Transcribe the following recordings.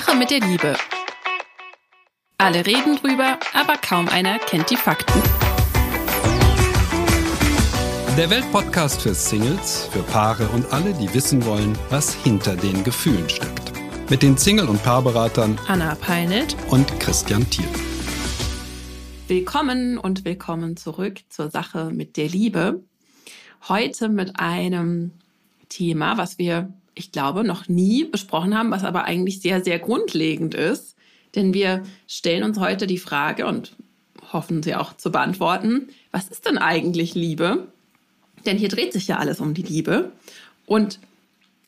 Sache mit der Liebe. Alle reden drüber, aber kaum einer kennt die Fakten. Der Weltpodcast für Singles, für Paare und alle, die wissen wollen, was hinter den Gefühlen steckt. Mit den Single- und Paarberatern Anna Peinelt und Christian Thiel. Willkommen und willkommen zurück zur Sache mit der Liebe. Heute mit einem Thema, was wir, ich glaube, noch nie besprochen haben, was aber eigentlich sehr, sehr grundlegend ist. Denn wir stellen uns heute die Frage und hoffen sie auch zu beantworten, was ist denn eigentlich Liebe? Denn hier dreht sich ja alles um die Liebe. Und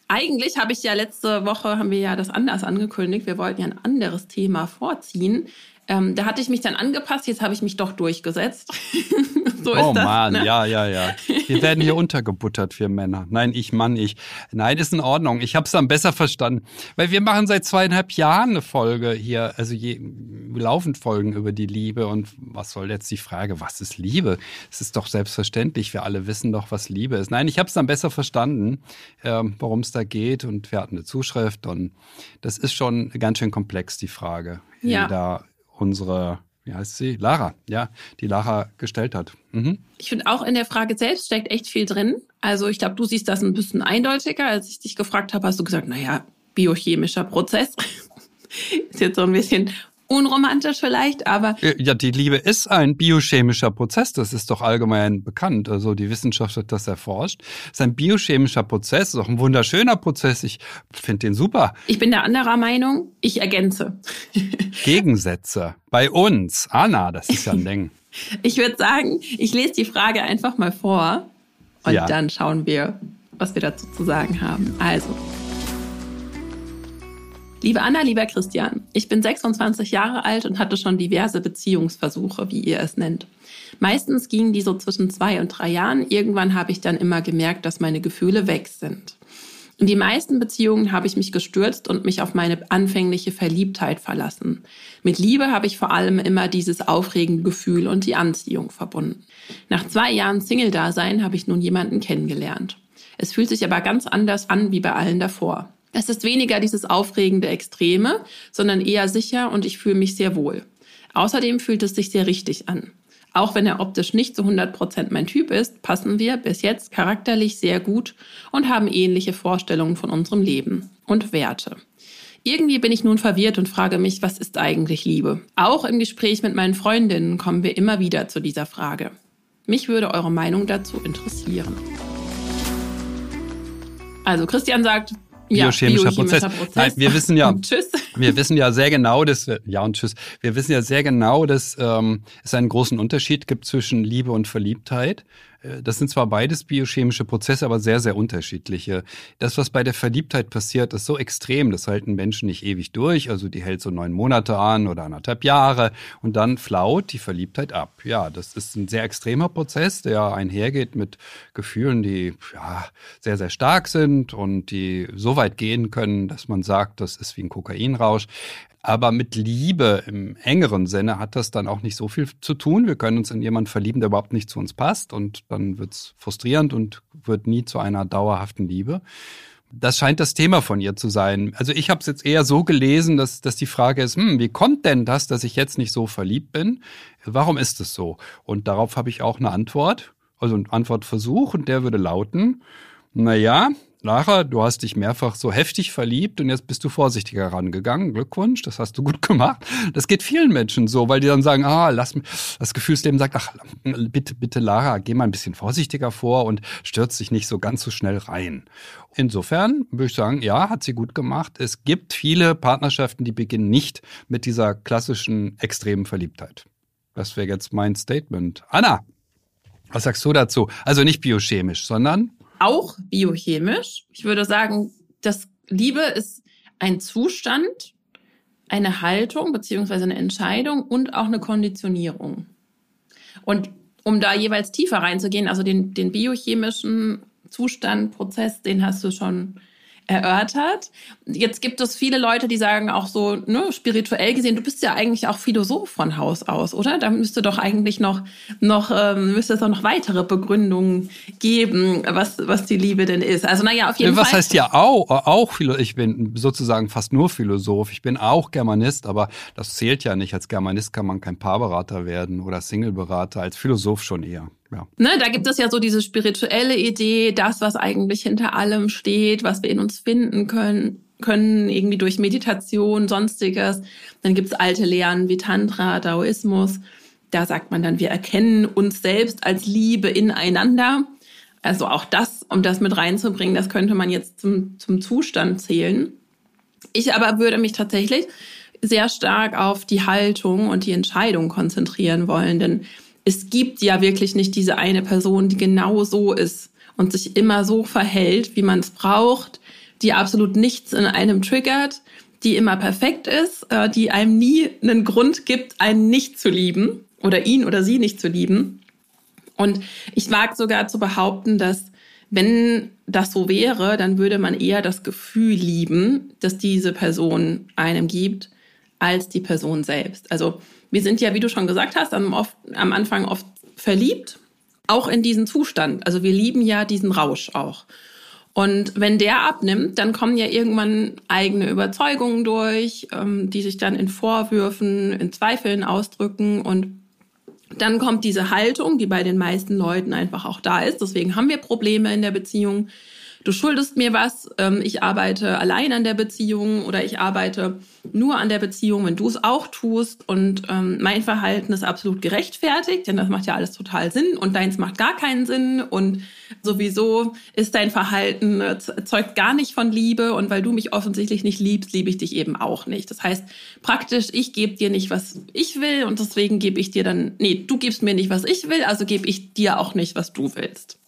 eigentlich habe ich ja letzte Woche, haben wir ja das anders angekündigt, wir wollten ja ein anderes Thema vorziehen. Ähm, da hatte ich mich dann angepasst, jetzt habe ich mich doch durchgesetzt. so oh das, Mann, ne? ja, ja, ja. Wir werden hier untergebuttert, wir Männer. Nein, ich, Mann, ich. Nein, ist in Ordnung. Ich habe es dann besser verstanden. Weil wir machen seit zweieinhalb Jahren eine Folge hier, also je, laufend Folgen über die Liebe. Und was soll jetzt die Frage, was ist Liebe? Es ist doch selbstverständlich, wir alle wissen doch, was Liebe ist. Nein, ich habe es dann besser verstanden, äh, worum es da geht. Und wir hatten eine Zuschrift und das ist schon ganz schön komplex, die Frage. Ja. Da unsere, wie heißt sie? Lara, ja, die Lara gestellt hat. Mhm. Ich finde auch in der Frage selbst steckt echt viel drin. Also ich glaube, du siehst das ein bisschen eindeutiger. Als ich dich gefragt habe, hast du gesagt, naja, biochemischer Prozess. ist jetzt so ein bisschen unromantisch vielleicht, aber. Ja, die Liebe ist ein biochemischer Prozess, das ist doch allgemein bekannt. Also die Wissenschaft hat das erforscht. Es ist ein biochemischer Prozess, ist auch ein wunderschöner Prozess. Ich finde den super. Ich bin der anderer Meinung, ich ergänze. Gegensätze. Bei uns. Anna, das ist ja ein Ding. ich würde sagen, ich lese die Frage einfach mal vor und ja. dann schauen wir, was wir dazu zu sagen haben. Also. Liebe Anna, lieber Christian, ich bin 26 Jahre alt und hatte schon diverse Beziehungsversuche, wie ihr es nennt. Meistens gingen die so zwischen zwei und drei Jahren. Irgendwann habe ich dann immer gemerkt, dass meine Gefühle weg sind. In die meisten Beziehungen habe ich mich gestürzt und mich auf meine anfängliche Verliebtheit verlassen. Mit Liebe habe ich vor allem immer dieses aufregende Gefühl und die Anziehung verbunden. Nach zwei Jahren Single-Dasein habe ich nun jemanden kennengelernt. Es fühlt sich aber ganz anders an wie bei allen davor. Es ist weniger dieses aufregende Extreme, sondern eher sicher und ich fühle mich sehr wohl. Außerdem fühlt es sich sehr richtig an. Auch wenn er optisch nicht zu 100 Prozent mein Typ ist, passen wir bis jetzt charakterlich sehr gut und haben ähnliche Vorstellungen von unserem Leben und Werte. Irgendwie bin ich nun verwirrt und frage mich, was ist eigentlich Liebe? Auch im Gespräch mit meinen Freundinnen kommen wir immer wieder zu dieser Frage. Mich würde eure Meinung dazu interessieren. Also Christian sagt, biochemischer, ja, Prozess. Prozess. Nein, wir wissen ja, tschüss. wir wissen ja sehr genau, dass ja und tschüss. Wir wissen ja sehr genau, dass ähm, es einen großen Unterschied gibt zwischen Liebe und Verliebtheit. Äh, das sind zwar beides biochemische Prozesse, aber sehr, sehr unterschiedliche. Das, was bei der Verliebtheit passiert, ist so extrem. Das halten Menschen nicht ewig durch. Also die hält so neun Monate an oder anderthalb Jahre und dann flaut die Verliebtheit ab. Ja, das ist ein sehr extremer Prozess, der einhergeht mit Gefühlen, die ja, sehr, sehr stark sind und die so weit gehen können, dass man sagt, das ist wie ein Kokainrausch. Aber mit Liebe im engeren Sinne hat das dann auch nicht so viel zu tun. Wir können uns in jemanden verlieben, der überhaupt nicht zu uns passt. Und dann wird's frustrierend und wird nie zu einer dauerhaften Liebe. Das scheint das Thema von ihr zu sein. Also ich habe es jetzt eher so gelesen, dass, dass die Frage ist, hm, wie kommt denn das, dass ich jetzt nicht so verliebt bin? Warum ist es so? Und darauf habe ich auch eine Antwort, also einen Antwortversuch und der würde lauten, naja, Lara, du hast dich mehrfach so heftig verliebt und jetzt bist du vorsichtiger rangegangen. Glückwunsch, das hast du gut gemacht. Das geht vielen Menschen so, weil die dann sagen, ah, lass mich, das Gefühlsleben sagt, ach, bitte, bitte, Lara, geh mal ein bisschen vorsichtiger vor und stürz dich nicht so ganz so schnell rein. Insofern würde ich sagen, ja, hat sie gut gemacht. Es gibt viele Partnerschaften, die beginnen nicht mit dieser klassischen extremen Verliebtheit. Das wäre jetzt mein Statement. Anna, was sagst du dazu? Also nicht biochemisch, sondern auch biochemisch. Ich würde sagen, dass Liebe ist ein Zustand, eine Haltung beziehungsweise eine Entscheidung und auch eine Konditionierung. Und um da jeweils tiefer reinzugehen, also den, den biochemischen Zustand, Prozess, den hast du schon erörtert. Jetzt gibt es viele Leute, die sagen auch so, ne, spirituell gesehen, du bist ja eigentlich auch Philosoph von Haus aus, oder? Da müsste doch eigentlich noch, noch ähm, müsste es auch noch weitere Begründungen geben, was, was die Liebe denn ist. Also naja, auf jeden was Fall. Was heißt ja auch, auch ich bin sozusagen fast nur Philosoph. Ich bin auch Germanist, aber das zählt ja nicht. Als Germanist kann man kein Paarberater werden oder Singleberater, als Philosoph schon eher. Ja. Ne, da gibt es ja so diese spirituelle Idee, das, was eigentlich hinter allem steht, was wir in uns finden können, können irgendwie durch Meditation, sonstiges. Dann gibt es alte Lehren wie Tantra, Daoismus. Da sagt man dann, wir erkennen uns selbst als Liebe ineinander. Also auch das, um das mit reinzubringen, das könnte man jetzt zum, zum Zustand zählen. Ich aber würde mich tatsächlich sehr stark auf die Haltung und die Entscheidung konzentrieren wollen, denn es gibt ja wirklich nicht diese eine Person, die genau so ist und sich immer so verhält, wie man es braucht, die absolut nichts in einem triggert, die immer perfekt ist, äh, die einem nie einen Grund gibt, einen nicht zu lieben oder ihn oder sie nicht zu lieben. Und ich mag sogar zu behaupten, dass wenn das so wäre, dann würde man eher das Gefühl lieben, dass diese Person einem gibt, als die Person selbst. Also wir sind ja, wie du schon gesagt hast, am, oft, am Anfang oft verliebt, auch in diesen Zustand. Also wir lieben ja diesen Rausch auch. Und wenn der abnimmt, dann kommen ja irgendwann eigene Überzeugungen durch, ähm, die sich dann in Vorwürfen, in Zweifeln ausdrücken. Und dann kommt diese Haltung, die bei den meisten Leuten einfach auch da ist. Deswegen haben wir Probleme in der Beziehung. Du schuldest mir was, ähm, ich arbeite allein an der Beziehung oder ich arbeite nur an der Beziehung, wenn du es auch tust. Und ähm, mein Verhalten ist absolut gerechtfertigt, denn das macht ja alles total Sinn und deins macht gar keinen Sinn. Und sowieso ist dein Verhalten äh, zeugt gar nicht von Liebe. Und weil du mich offensichtlich nicht liebst, liebe ich dich eben auch nicht. Das heißt, praktisch, ich gebe dir nicht, was ich will und deswegen gebe ich dir dann, nee, du gibst mir nicht, was ich will, also gebe ich dir auch nicht, was du willst.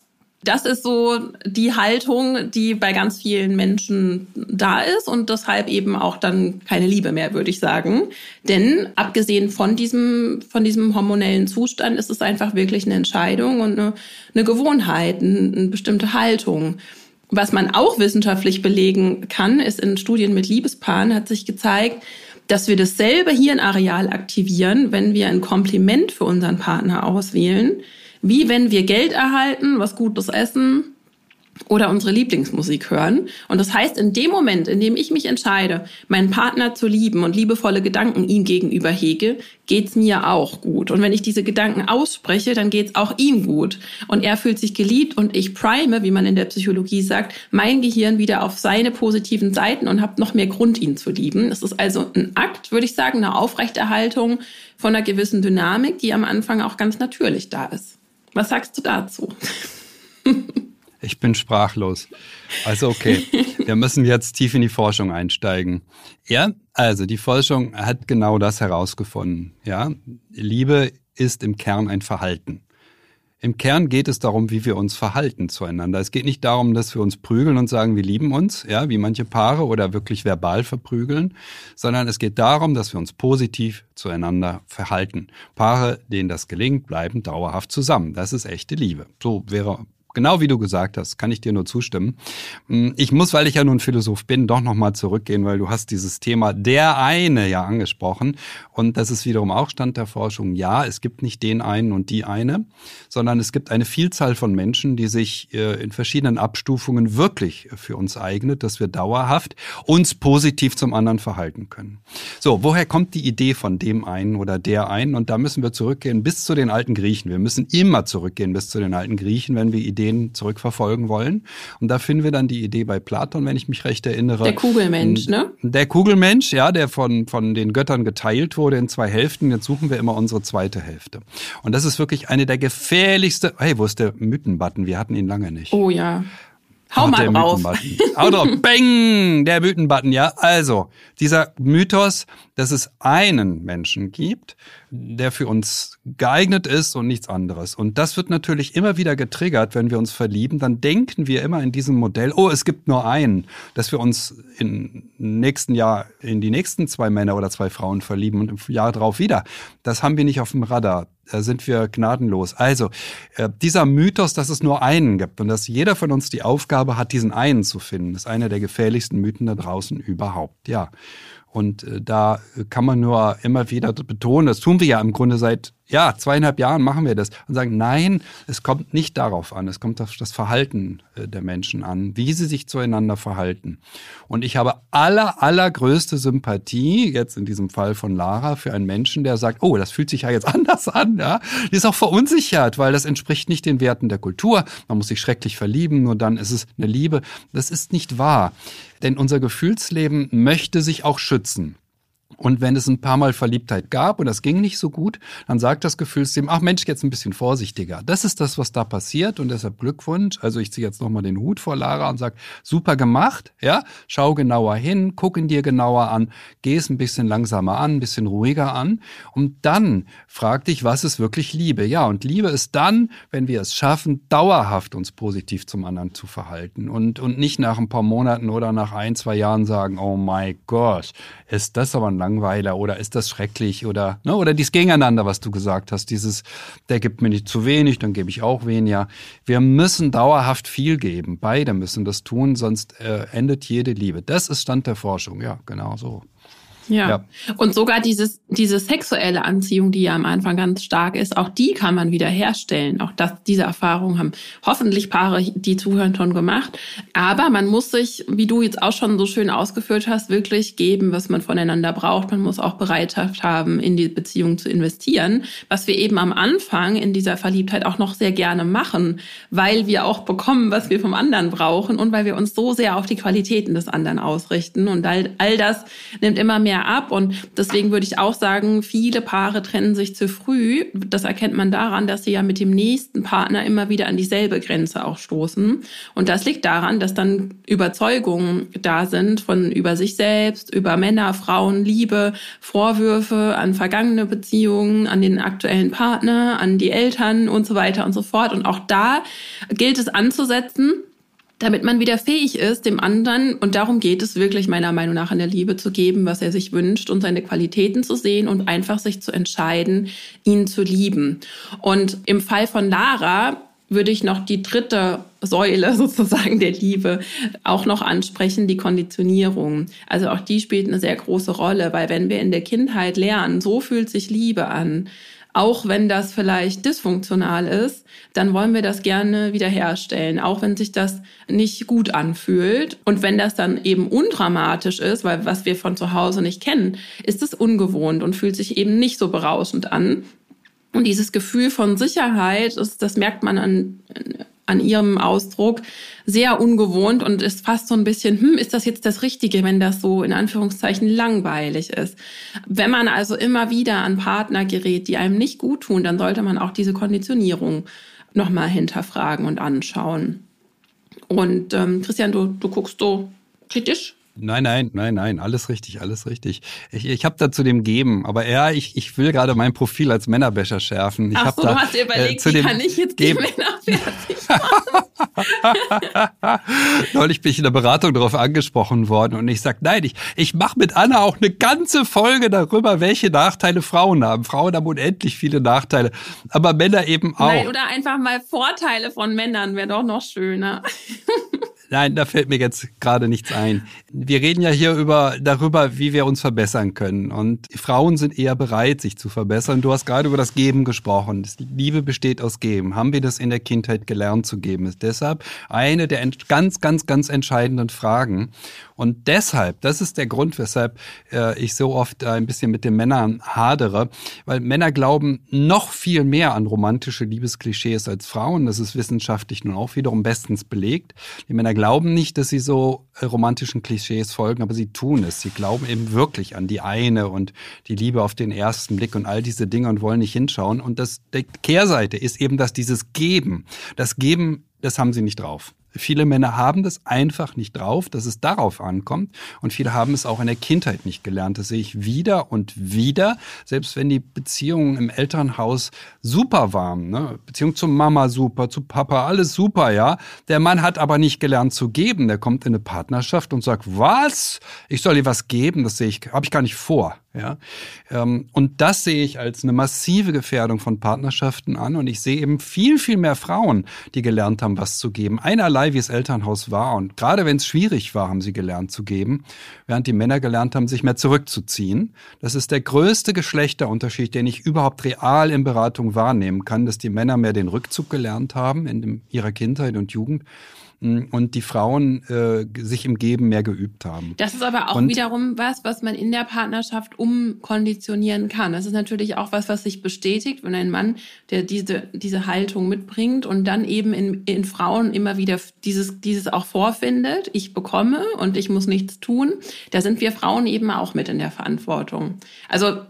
Das ist so die Haltung, die bei ganz vielen Menschen da ist und deshalb eben auch dann keine Liebe mehr, würde ich sagen. Denn abgesehen von diesem, von diesem hormonellen Zustand ist es einfach wirklich eine Entscheidung und eine, eine Gewohnheit, eine, eine bestimmte Haltung. Was man auch wissenschaftlich belegen kann, ist in Studien mit Liebespaaren hat sich gezeigt, dass wir dasselbe Hirnareal aktivieren, wenn wir ein Kompliment für unseren Partner auswählen, wie wenn wir Geld erhalten, was Gutes essen oder unsere Lieblingsmusik hören. Und das heißt, in dem Moment, in dem ich mich entscheide, meinen Partner zu lieben und liebevolle Gedanken ihm gegenüber hege, geht's mir auch gut. Und wenn ich diese Gedanken ausspreche, dann geht's auch ihm gut. Und er fühlt sich geliebt und ich prime, wie man in der Psychologie sagt, mein Gehirn wieder auf seine positiven Seiten und habe noch mehr Grund, ihn zu lieben. Das ist also ein Akt, würde ich sagen, eine Aufrechterhaltung von einer gewissen Dynamik, die am Anfang auch ganz natürlich da ist. Was sagst du dazu? Ich bin sprachlos. Also okay, wir müssen jetzt tief in die Forschung einsteigen. Ja, also die Forschung hat genau das herausgefunden. Ja, Liebe ist im Kern ein Verhalten. Im Kern geht es darum, wie wir uns verhalten zueinander. Es geht nicht darum, dass wir uns prügeln und sagen, wir lieben uns, ja, wie manche Paare oder wirklich verbal verprügeln, sondern es geht darum, dass wir uns positiv zueinander verhalten. Paare, denen das gelingt, bleiben dauerhaft zusammen. Das ist echte Liebe. So wäre Genau wie du gesagt hast, kann ich dir nur zustimmen. Hm, ich muss, weil ich ja nun Philosoph bin, doch nochmal zurückgehen, weil du hast dieses Thema der eine ja angesprochen. Und das ist wiederum auch Stand der Forschung. Ja, es gibt nicht den einen und die eine, sondern es gibt eine Vielzahl von Menschen, die sich äh, in verschiedenen Abstufungen wirklich für uns eignet, dass wir dauerhaft uns positiv zum anderen verhalten können. So, woher kommt die Idee von dem einen oder der einen? Und da müssen wir zurückgehen bis zu den alten Griechen. Wir müssen immer zurückgehen bis zu den alten Griechen, wenn wir Ideen Ideen zurückverfolgen wollen. Und da finden wir dann die Idee bei Platon, wenn ich mich recht erinnere. Der Kugelmensch, ne? Der Kugelmensch, ja, der von, von den Göttern geteilt wurde in zwei Hälften. Jetzt suchen wir immer unsere zweite Hälfte. Und das ist wirklich eine der gefährlichsten. Hey, wo ist der Mythenbutton? Wir hatten ihn lange nicht. Oh ja. Hau Ach, mal drauf. Hau drauf. Bang! Der Mythenbutton, ja. Also, dieser Mythos, dass es einen Menschen gibt, der für uns geeignet ist und nichts anderes. Und das wird natürlich immer wieder getriggert, wenn wir uns verlieben. Dann denken wir immer in diesem Modell, oh, es gibt nur einen, dass wir uns im nächsten Jahr in die nächsten zwei Männer oder zwei Frauen verlieben und im Jahr drauf wieder. Das haben wir nicht auf dem Radar da sind wir gnadenlos. Also, äh, dieser Mythos, dass es nur einen gibt und dass jeder von uns die Aufgabe hat, diesen einen zu finden, ist einer der gefährlichsten Mythen da draußen überhaupt, ja. Und äh, da kann man nur immer wieder betonen, das tun wir ja im Grunde seit ja, zweieinhalb Jahren machen wir das und sagen, nein, es kommt nicht darauf an, es kommt auf das Verhalten äh, der Menschen an, wie sie sich zueinander verhalten. Und ich habe aller, allergrößte Sympathie, jetzt in diesem Fall von Lara, für einen Menschen, der sagt, oh, das fühlt sich ja jetzt anders an, ja. Die ist auch verunsichert, weil das entspricht nicht den Werten der Kultur. Man muss sich schrecklich verlieben, nur dann ist es eine Liebe. Das ist nicht wahr. Denn unser Gefühlsleben möchte sich auch schützen. Und wenn es ein paar Mal Verliebtheit gab und das ging nicht so gut, dann sagt das Gefühlssystem, ach Mensch, jetzt ein bisschen vorsichtiger. Das ist das, was da passiert und deshalb Glückwunsch. Also ich ziehe jetzt nochmal den Hut vor Lara und sage, super gemacht, ja, schau genauer hin, guck ihn dir genauer an, geh es ein bisschen langsamer an, ein bisschen ruhiger an und dann frag dich, was ist wirklich Liebe? Ja, und Liebe ist dann, wenn wir es schaffen, dauerhaft uns positiv zum anderen zu verhalten und, und nicht nach ein paar Monaten oder nach ein, zwei Jahren sagen, oh my gosh, ist das aber ein Langweiler oder ist das schrecklich oder, ne, oder dies Gegeneinander, was du gesagt hast, dieses, der gibt mir nicht zu wenig, dann gebe ich auch weniger. Wir müssen dauerhaft viel geben. Beide müssen das tun, sonst äh, endet jede Liebe. Das ist Stand der Forschung, ja, genau so. Ja. ja. Und sogar dieses, diese sexuelle Anziehung, die ja am Anfang ganz stark ist, auch die kann man wieder herstellen. Auch das, diese Erfahrung haben hoffentlich Paare, die zuhören, schon gemacht. Aber man muss sich, wie du jetzt auch schon so schön ausgeführt hast, wirklich geben, was man voneinander braucht. Man muss auch Bereitschaft haben, in die Beziehung zu investieren, was wir eben am Anfang in dieser Verliebtheit auch noch sehr gerne machen, weil wir auch bekommen, was wir vom anderen brauchen und weil wir uns so sehr auf die Qualitäten des anderen ausrichten. Und all, all das nimmt immer mehr mehr ab. Und deswegen würde ich auch sagen, viele Paare trennen sich zu früh. Das erkennt man daran, dass sie ja mit dem nächsten Partner immer wieder an dieselbe Grenze auch stoßen. Und das liegt daran, dass dann Überzeugungen da sind von über sich selbst, über Männer, Frauen, Liebe, Vorwürfe an vergangene Beziehungen, an den aktuellen Partner, an die Eltern und so weiter und so fort. Und auch da gilt es anzusetzen damit man wieder fähig ist, dem anderen, und darum geht es wirklich meiner Meinung nach in der Liebe zu geben, was er sich wünscht und seine Qualitäten zu sehen und einfach sich zu entscheiden, ihn zu lieben. Und im Fall von Lara würde ich noch die dritte Säule sozusagen der Liebe auch noch ansprechen, die Konditionierung. Also auch die spielt eine sehr große Rolle, weil wenn wir in der Kindheit lernen, so fühlt sich Liebe an, auch wenn das vielleicht dysfunktional ist, dann wollen wir das gerne wiederherstellen, auch wenn sich das nicht gut anfühlt. Und wenn das dann eben undramatisch ist, weil was wir von zu Hause nicht kennen, ist es ungewohnt und fühlt sich eben nicht so berauschend an. Und dieses Gefühl von Sicherheit, das, das merkt man an, an ihrem Ausdruck sehr ungewohnt und ist fast so ein bisschen, hm, ist das jetzt das Richtige, wenn das so in Anführungszeichen langweilig ist. Wenn man also immer wieder an Partner gerät, die einem nicht gut tun, dann sollte man auch diese Konditionierung nochmal hinterfragen und anschauen. Und ähm, Christian, du, du guckst so kritisch Nein, nein, nein, nein, alles richtig, alles richtig. Ich, ich habe da zu dem geben, aber ja, ich, ich will gerade mein Profil als Männerbäscher schärfen. Ich Ach so, da, du hast dir überlegt, äh, wie kann ich jetzt geben. die Männer fertig Neulich bin ich in der Beratung darauf angesprochen worden und ich sage, nein, ich, ich mache mit Anna auch eine ganze Folge darüber, welche Nachteile Frauen haben. Frauen haben unendlich viele Nachteile, aber Männer eben auch. Nein, oder einfach mal Vorteile von Männern wäre doch noch schöner. Nein, da fällt mir jetzt gerade nichts ein. Wir reden ja hier über, darüber, wie wir uns verbessern können. Und Frauen sind eher bereit, sich zu verbessern. Du hast gerade über das Geben gesprochen. Liebe besteht aus Geben. Haben wir das in der Kindheit gelernt zu geben? Ist deshalb eine der ganz, ganz, ganz entscheidenden Fragen. Und deshalb, das ist der Grund, weshalb äh, ich so oft äh, ein bisschen mit den Männern hadere, weil Männer glauben noch viel mehr an romantische Liebesklischees als Frauen. Das ist wissenschaftlich nun auch wiederum bestens belegt. Die Männer glauben nicht, dass sie so äh, romantischen Klischees folgen, aber sie tun es. Sie glauben eben wirklich an die eine und die Liebe auf den ersten Blick und all diese Dinge und wollen nicht hinschauen. Und das, die Kehrseite ist eben, dass dieses Geben, das Geben, das haben sie nicht drauf. Viele Männer haben das einfach nicht drauf, dass es darauf ankommt. Und viele haben es auch in der Kindheit nicht gelernt. Das sehe ich wieder und wieder. Selbst wenn die Beziehungen im Elternhaus super waren, ne? Beziehung zu Mama super, zu Papa, alles super, ja. Der Mann hat aber nicht gelernt zu geben. Der kommt in eine Partnerschaft und sagt, was? Ich soll dir was geben? Das sehe ich, habe ich gar nicht vor. Ja? Ähm, und das sehe ich als eine massive Gefährdung von Partnerschaften an. Und ich sehe eben viel, viel mehr Frauen, die gelernt haben, was zu geben. Einerlei, wie es Elternhaus war. Und gerade wenn es schwierig war, haben sie gelernt zu geben, während die Männer gelernt haben, sich mehr zurückzuziehen. Das ist der größte Geschlechterunterschied, den ich überhaupt real in Beratung wahrnehmen kann, dass die Männer mehr den Rückzug gelernt haben in ihrer Kindheit und Jugend und die Frauen äh, sich im Geben mehr geübt haben. Das ist aber auch und, wiederum was, was man in der Partnerschaft umkonditionieren kann. Das ist natürlich auch was, was sich bestätigt, wenn ein Mann, der diese, diese Haltung mitbringt und dann eben in, in Frauen immer wieder dieses, dieses auch vorfindet, ich bekomme und ich muss nichts tun, da sind wir Frauen eben auch mit in der Verantwortung. Also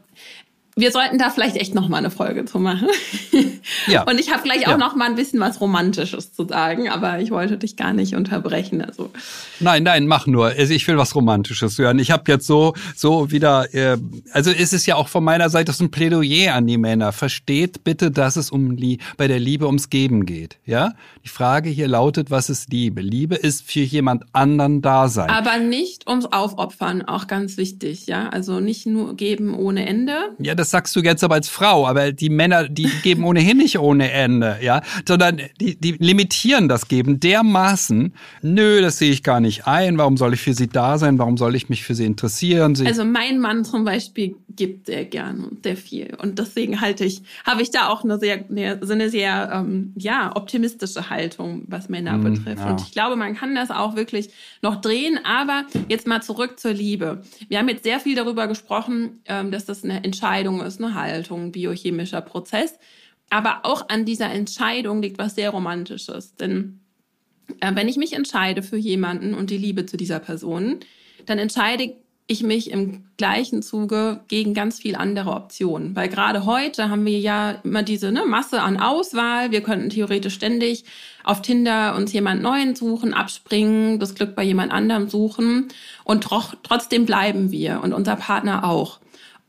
wir sollten da vielleicht echt noch mal eine Folge zu machen. Ja. Und ich habe gleich auch ja. noch mal ein bisschen was Romantisches zu sagen, aber ich wollte dich gar nicht unterbrechen. Also nein, nein, mach nur. Also ich will was Romantisches hören. Ich habe jetzt so so wieder. Äh, also ist es ja auch von meiner Seite so ein Plädoyer an die Männer. Versteht bitte, dass es um die, bei der Liebe ums Geben geht. Ja. Die Frage hier lautet, was ist Liebe? Liebe ist für jemand anderen da sein. Aber nicht ums Aufopfern, auch ganz wichtig. Ja, also nicht nur geben ohne Ende. Ja, das das sagst du jetzt aber als Frau, aber die Männer, die geben ohnehin nicht ohne Ende, ja, sondern die, die limitieren das Geben dermaßen, nö, das sehe ich gar nicht ein, warum soll ich für sie da sein, warum soll ich mich für sie interessieren? Sie also mein Mann zum Beispiel gibt sehr gern und sehr viel und deswegen halte ich, habe ich da auch eine sehr, eine, eine sehr, ähm, ja, optimistische Haltung, was Männer mm, betrifft. Ja. Und ich glaube, man kann das auch wirklich noch drehen, aber jetzt mal zurück zur Liebe. Wir haben jetzt sehr viel darüber gesprochen, ähm, dass das eine Entscheidung Entscheidung ist eine Haltung, biochemischer Prozess. Aber auch an dieser Entscheidung liegt was sehr Romantisches. Denn äh, wenn ich mich entscheide für jemanden und die Liebe zu dieser Person, dann entscheide ich mich im gleichen Zuge gegen ganz viel andere Optionen. Weil gerade heute haben wir ja immer diese ne, Masse an Auswahl. Wir könnten theoretisch ständig auf Tinder uns jemand Neuen suchen, abspringen, das Glück bei jemand anderem suchen. Und tro trotzdem bleiben wir und unser Partner auch.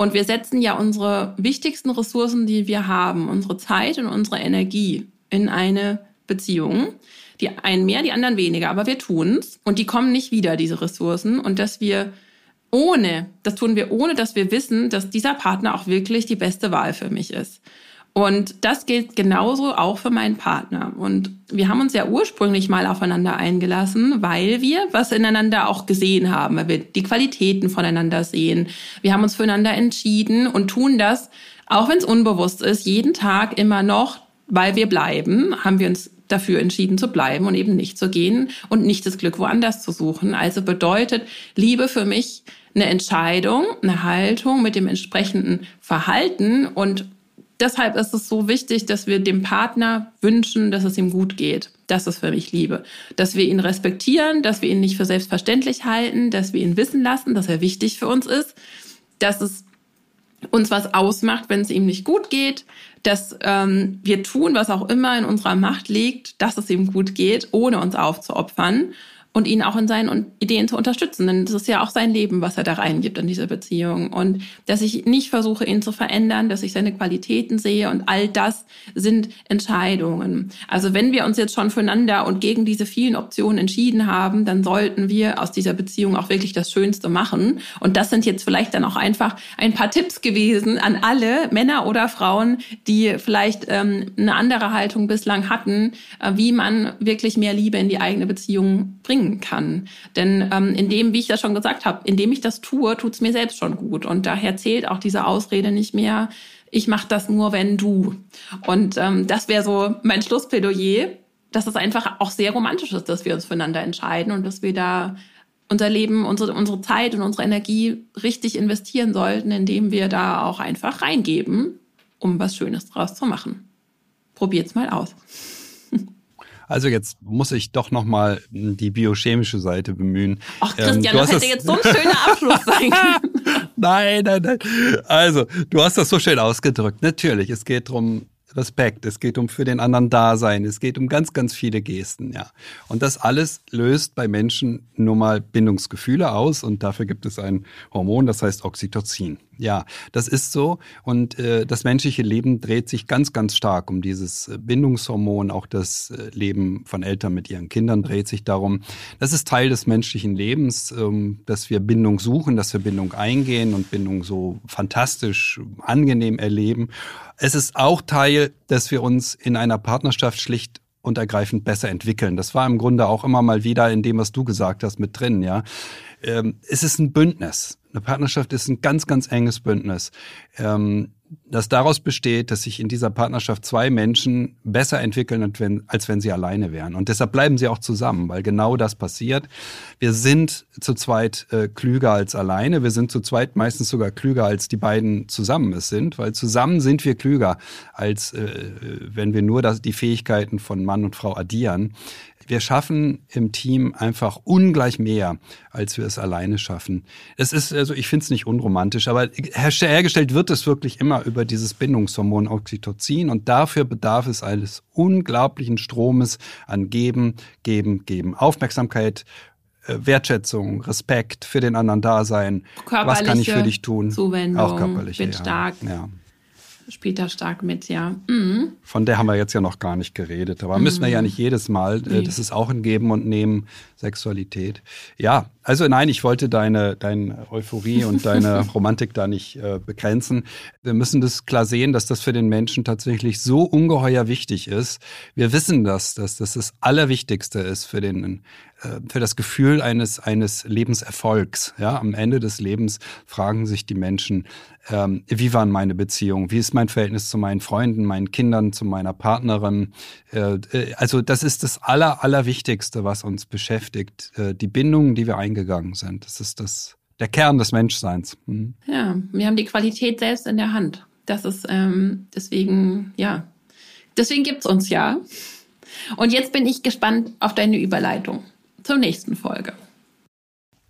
Und wir setzen ja unsere wichtigsten Ressourcen, die wir haben, unsere Zeit und unsere Energie in eine Beziehung. Die einen mehr, die anderen weniger, aber wir tun's und die kommen nicht wieder, diese Ressourcen. Und dass wir ohne, das tun wir ohne, dass wir wissen, dass dieser Partner auch wirklich die beste Wahl für mich ist. Und das gilt genauso auch für meinen Partner. Und wir haben uns ja ursprünglich mal aufeinander eingelassen, weil wir was ineinander auch gesehen haben, weil wir die Qualitäten voneinander sehen. Wir haben uns füreinander entschieden und tun das, auch wenn es unbewusst ist, jeden Tag immer noch, weil wir bleiben, haben wir uns dafür entschieden zu bleiben und eben nicht zu gehen und nicht das Glück woanders zu suchen. Also bedeutet Liebe für mich eine Entscheidung, eine Haltung mit dem entsprechenden Verhalten und deshalb ist es so wichtig, dass wir dem Partner wünschen, dass es ihm gut geht. Das ist für mich Liebe. Dass wir ihn respektieren, dass wir ihn nicht für selbstverständlich halten, dass wir ihn wissen lassen, dass er wichtig für uns ist, dass es uns was ausmacht, wenn es ihm nicht gut geht, dass ähm, wir tun, was auch immer in unserer Macht liegt, dass es ihm gut geht, ohne uns aufzuopfern und ihn auch in seinen Ideen zu unterstützen. Denn das ist ja auch sein Leben, was er da reingibt in diese Beziehung. Und dass ich nicht versuche, ihn zu verändern, dass ich seine Qualitäten sehe und all das sind Entscheidungen. Also wenn wir uns jetzt schon füreinander und gegen diese vielen Optionen entschieden haben, dann sollten wir aus dieser Beziehung auch wirklich das Schönste machen. Und das sind jetzt vielleicht dann auch einfach ein paar Tipps gewesen an alle Männer oder Frauen, die vielleicht ähm, eine andere Haltung bislang hatten, äh, wie man wirklich mehr Liebe in die eigene Beziehung bringt bringen kann. Denn ähm, indem, wie ich das schon gesagt habe, indem ich das tue, tut es mir selbst schon gut. Und daher zählt auch diese Ausrede nicht mehr, ich mache das nur, wenn du. Und ähm, das wäre so mein Schlussplädoyer, dass es einfach auch sehr romantisch ist, dass wir uns füreinander entscheiden und dass wir da unser Leben, unsere, unsere Zeit und unsere Energie richtig investieren sollten, indem wir da auch einfach reingeben, um was Schönes draus zu machen. Probiert's mal aus. Also jetzt muss ich doch nochmal die biochemische Seite bemühen. Ach Christian, ähm, das hätte jetzt so ein schöner Abschluss sein können. nein, nein, nein. Also, du hast das so schön ausgedrückt. Natürlich, es geht darum, Respekt, es geht um für den anderen Dasein, es geht um ganz, ganz viele Gesten, ja. Und das alles löst bei Menschen nur mal Bindungsgefühle aus und dafür gibt es ein Hormon, das heißt Oxytocin. Ja, das ist so. Und äh, das menschliche Leben dreht sich ganz, ganz stark um dieses äh, Bindungshormon. Auch das äh, Leben von Eltern mit ihren Kindern dreht sich darum. Das ist Teil des menschlichen Lebens, ähm, dass wir Bindung suchen, dass wir Bindung eingehen und Bindung so fantastisch, angenehm erleben. Es ist auch Teil, dass wir uns in einer Partnerschaft schlicht und ergreifend besser entwickeln. Das war im Grunde auch immer mal wieder in dem, was du gesagt hast, mit drin, ja. Ähm, es ist ein Bündnis. Eine Partnerschaft ist ein ganz, ganz enges Bündnis. Ähm, das daraus besteht, dass sich in dieser Partnerschaft zwei Menschen besser entwickeln, als wenn sie alleine wären. Und deshalb bleiben sie auch zusammen, weil genau das passiert. Wir sind zu zweit äh, klüger als alleine. Wir sind zu zweit meistens sogar klüger, als die beiden zusammen es sind, weil zusammen sind wir klüger, als äh, wenn wir nur das, die Fähigkeiten von Mann und Frau addieren. Wir schaffen im Team einfach ungleich mehr, als wir es alleine schaffen. Es ist, also ich finde es nicht unromantisch, aber hergestellt wird es wirklich immer über dieses Bindungshormon Oxytocin und dafür bedarf es eines unglaublichen Stromes an Geben, Geben, Geben. Aufmerksamkeit, äh, Wertschätzung, Respekt für den anderen Dasein. Was kann ich für dich tun? Zuwendung, Auch körperlich. Bin ja. stark. Ja spielt da stark mit, ja. Mhm. Von der haben wir jetzt ja noch gar nicht geredet, aber mhm. müssen wir ja nicht jedes Mal. Äh, nee. Das ist auch ein Geben und Nehmen, Sexualität. Ja, also nein, ich wollte deine, deine Euphorie und deine Romantik da nicht äh, begrenzen. Wir müssen das klar sehen, dass das für den Menschen tatsächlich so ungeheuer wichtig ist. Wir wissen das, dass das das Allerwichtigste ist für den für das Gefühl eines, eines Lebenserfolgs. Ja, am Ende des Lebens fragen sich die Menschen, ähm, wie waren meine Beziehungen? Wie ist mein Verhältnis zu meinen Freunden, meinen Kindern, zu meiner Partnerin? Äh, äh, also das ist das Aller, Allerwichtigste, was uns beschäftigt. Äh, die Bindungen, die wir eingegangen sind. Das ist das, der Kern des Menschseins. Mhm. Ja, wir haben die Qualität selbst in der Hand. Das ist ähm, deswegen, ja, deswegen gibt's uns ja. Und jetzt bin ich gespannt auf deine Überleitung zur nächsten Folge.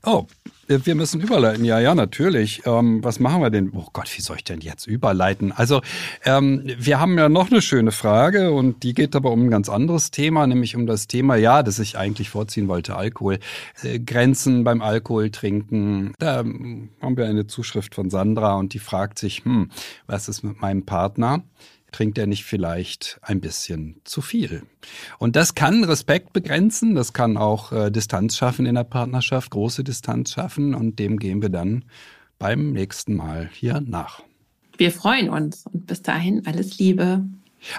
Oh, wir müssen überleiten. Ja, ja, natürlich. Ähm, was machen wir denn? Oh Gott, wie soll ich denn jetzt überleiten? Also, ähm, wir haben ja noch eine schöne Frage und die geht aber um ein ganz anderes Thema, nämlich um das Thema, ja, das ich eigentlich vorziehen wollte, Alkohol. Äh, Grenzen beim Alkohol trinken. Da ähm, haben wir eine Zuschrift von Sandra und die fragt sich, hm, was ist mit meinem Partner? Trinkt er nicht vielleicht ein bisschen zu viel? Und das kann Respekt begrenzen, das kann auch äh, Distanz schaffen in der Partnerschaft, große Distanz schaffen und dem gehen wir dann beim nächsten Mal hier nach. Wir freuen uns und bis dahin alles Liebe.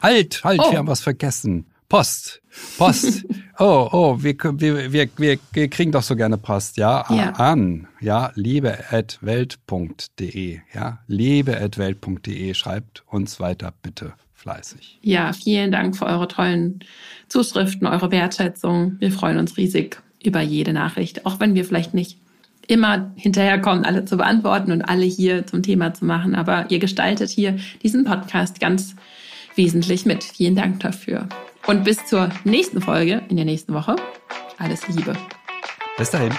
Halt, halt, oh. wir haben was vergessen. Post. Post. oh, oh, wir, wir, wir, wir, kriegen doch so gerne Post, ja, ja. an, ja, liebe.welt.de, ja, liebe.welt.de, schreibt uns weiter bitte fleißig. Ja, vielen Dank für eure tollen Zuschriften, eure Wertschätzung. Wir freuen uns riesig über jede Nachricht, auch wenn wir vielleicht nicht immer hinterherkommen, alle zu beantworten und alle hier zum Thema zu machen. Aber ihr gestaltet hier diesen Podcast ganz wesentlich mit. Vielen Dank dafür. Und bis zur nächsten Folge in der nächsten Woche. Alles Liebe. Bis dahin.